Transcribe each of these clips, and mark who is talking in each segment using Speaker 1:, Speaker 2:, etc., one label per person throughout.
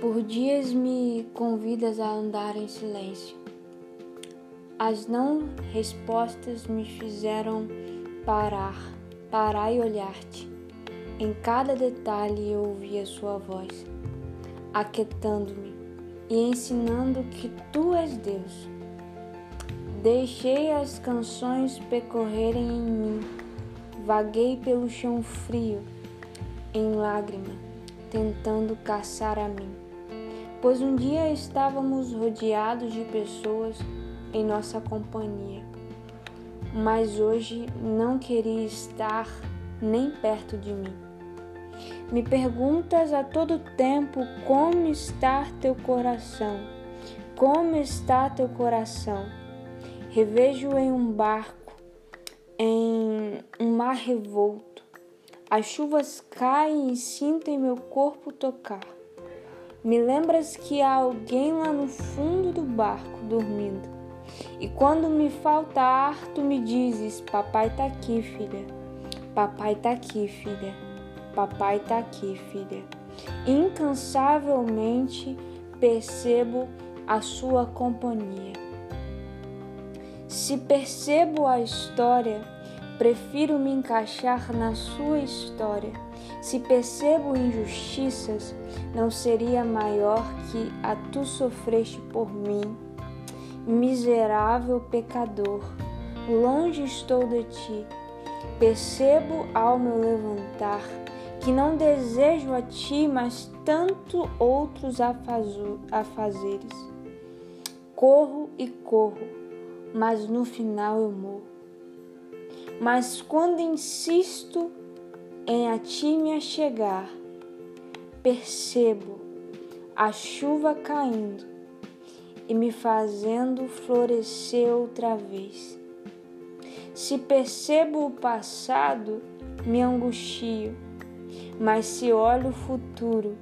Speaker 1: Por dias me convidas a andar em silêncio. As não respostas me fizeram parar, parar e olhar-te. Em cada detalhe eu ouvi a sua voz, aquietando-me e ensinando que tu és Deus. Deixei as canções percorrerem em mim, vaguei pelo chão frio, em lágrima, tentando caçar a mim pois um dia estávamos rodeados de pessoas em nossa companhia, mas hoje não queria estar nem perto de mim. Me perguntas a todo tempo como está teu coração, como está teu coração. Revejo em um barco, em um mar revolto. As chuvas caem e sinto em meu corpo tocar me lembras que há alguém lá no fundo do barco dormindo. E quando me falta ar, tu me dizes: Papai tá aqui, filha. Papai tá aqui, filha. Papai tá aqui, filha. Incansavelmente percebo a sua companhia. Se percebo a história, prefiro me encaixar na sua história se percebo injustiças, não seria maior que a tu sofreste por mim. Miserável pecador, longe estou de ti. Percebo ao meu levantar que não desejo a ti, mas tanto outros afazeres. Corro e corro, mas no final eu morro. Mas quando insisto em a ti me chegar, percebo a chuva caindo e me fazendo florescer outra vez. Se percebo o passado, me angustio, mas se olho o futuro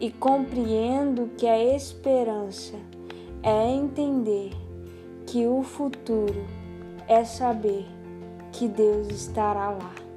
Speaker 1: e compreendo que a esperança é entender que o futuro é saber que Deus estará lá.